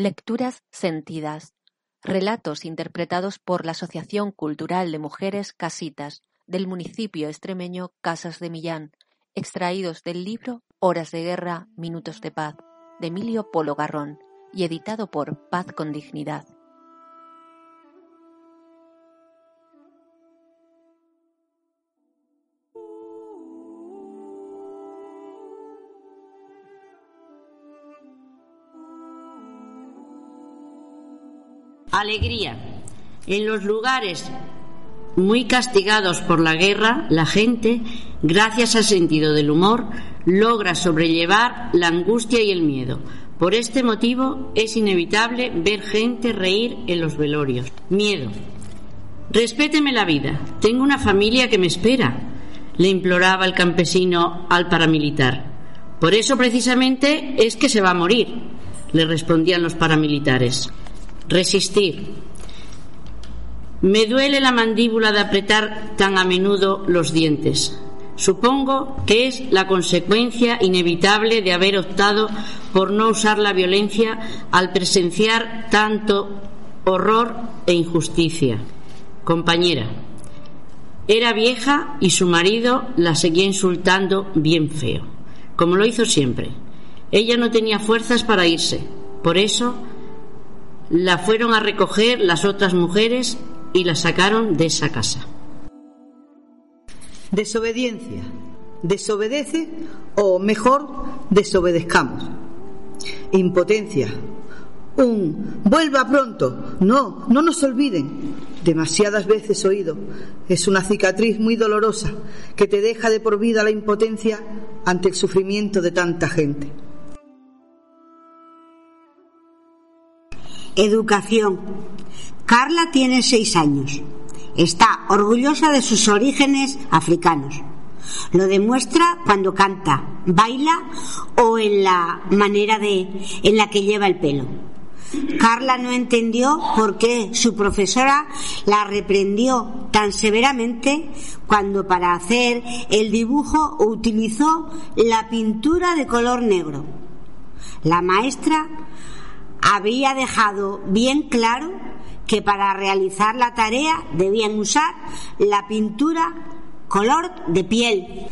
Lecturas sentidas. Relatos interpretados por la Asociación Cultural de Mujeres Casitas del municipio extremeño Casas de Millán, extraídos del libro Horas de Guerra, Minutos de Paz, de Emilio Polo Garrón, y editado por Paz con Dignidad. Alegría. En los lugares muy castigados por la guerra, la gente, gracias al sentido del humor, logra sobrellevar la angustia y el miedo. Por este motivo es inevitable ver gente reír en los velorios. Miedo. Respéteme la vida. Tengo una familia que me espera, le imploraba el campesino al paramilitar. Por eso precisamente es que se va a morir, le respondían los paramilitares. Resistir. Me duele la mandíbula de apretar tan a menudo los dientes. Supongo que es la consecuencia inevitable de haber optado por no usar la violencia al presenciar tanto horror e injusticia. Compañera, era vieja y su marido la seguía insultando bien feo, como lo hizo siempre. Ella no tenía fuerzas para irse, por eso la fueron a recoger las otras mujeres y la sacaron de esa casa. Desobediencia. Desobedece o mejor, desobedezcamos. Impotencia. Un vuelva pronto. No, no nos olviden. Demasiadas veces oído. Es una cicatriz muy dolorosa que te deja de por vida la impotencia ante el sufrimiento de tanta gente. Educación. Carla tiene seis años. Está orgullosa de sus orígenes africanos. Lo demuestra cuando canta, baila o en la manera de en la que lleva el pelo. Carla no entendió por qué su profesora la reprendió tan severamente cuando para hacer el dibujo utilizó la pintura de color negro. La maestra había dejado bien claro que para realizar la tarea debían usar la pintura color de piel.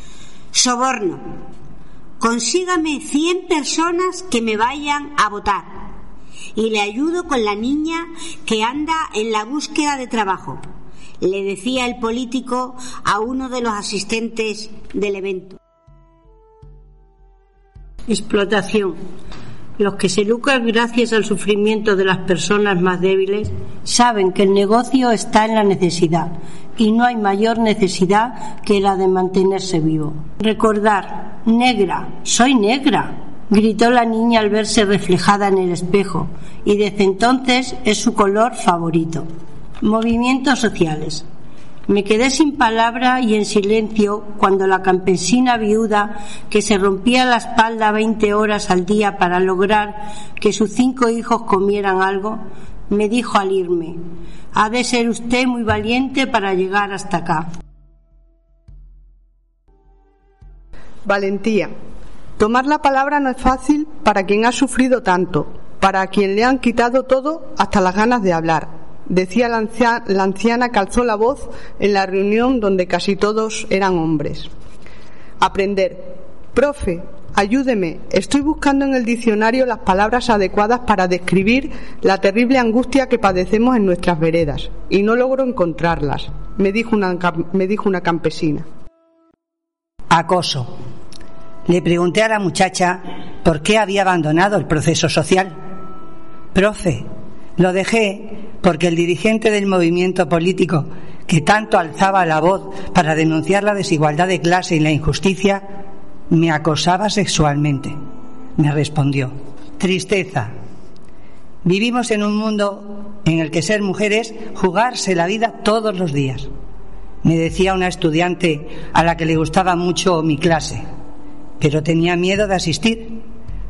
Soborno. Consígame 100 personas que me vayan a votar y le ayudo con la niña que anda en la búsqueda de trabajo, le decía el político a uno de los asistentes del evento. Explotación. Los que se lucran gracias al sufrimiento de las personas más débiles saben que el negocio está en la necesidad y no hay mayor necesidad que la de mantenerse vivo. Recordar, negra, soy negra, gritó la niña al verse reflejada en el espejo y desde entonces es su color favorito. Movimientos sociales. Me quedé sin palabra y en silencio cuando la campesina viuda, que se rompía la espalda 20 horas al día para lograr que sus cinco hijos comieran algo, me dijo al irme, ha de ser usted muy valiente para llegar hasta acá. Valentía. Tomar la palabra no es fácil para quien ha sufrido tanto, para quien le han quitado todo hasta las ganas de hablar decía la anciana, la anciana que alzó la voz en la reunión donde casi todos eran hombres. Aprender. Profe, ayúdeme. Estoy buscando en el diccionario las palabras adecuadas para describir la terrible angustia que padecemos en nuestras veredas y no logro encontrarlas, me dijo una, me dijo una campesina. Acoso. Le pregunté a la muchacha por qué había abandonado el proceso social. Profe, lo dejé porque el dirigente del movimiento político que tanto alzaba la voz para denunciar la desigualdad de clase y la injusticia me acosaba sexualmente. Me respondió. tristeza. Vivimos en un mundo en el que ser mujer es jugarse la vida todos los días. Me decía una estudiante a la que le gustaba mucho mi clase, pero tenía miedo de asistir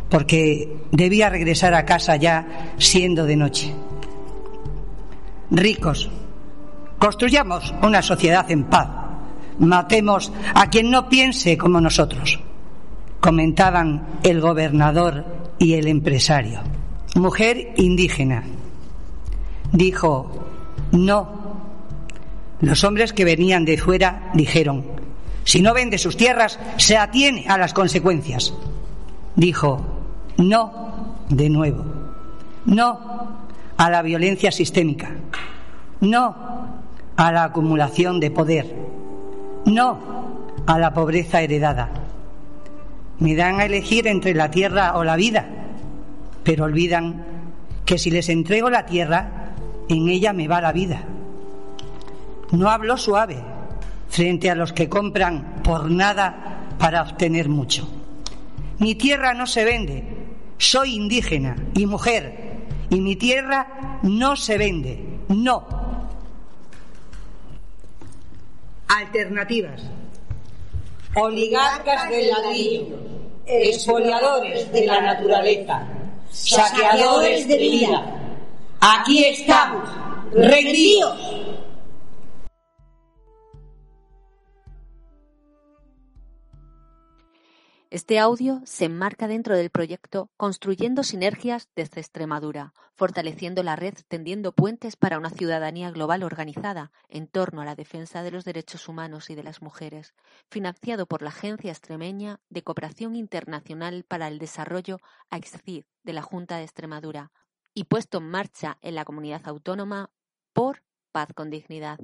porque debía regresar a casa ya siendo de noche. Ricos, construyamos una sociedad en paz. Matemos a quien no piense como nosotros, comentaban el gobernador y el empresario. Mujer indígena dijo, no. Los hombres que venían de fuera dijeron, si no vende sus tierras, se atiene a las consecuencias. Dijo, no de nuevo. No a la violencia sistémica. No a la acumulación de poder. No a la pobreza heredada. Me dan a elegir entre la tierra o la vida, pero olvidan que si les entrego la tierra, en ella me va la vida. No hablo suave frente a los que compran por nada para obtener mucho. Mi tierra no se vende, soy indígena y mujer y mi tierra no se vende, no. Alternativas. Oligarcas del ladrillo, expoliadores de la naturaleza, saqueadores de vida. Aquí estamos, rendidos. Este audio se enmarca dentro del proyecto Construyendo Sinergias desde Extremadura, fortaleciendo la red, tendiendo puentes para una ciudadanía global organizada en torno a la defensa de los derechos humanos y de las mujeres, financiado por la Agencia Extremeña de Cooperación Internacional para el Desarrollo AIXCID de la Junta de Extremadura y puesto en marcha en la comunidad autónoma por Paz con Dignidad.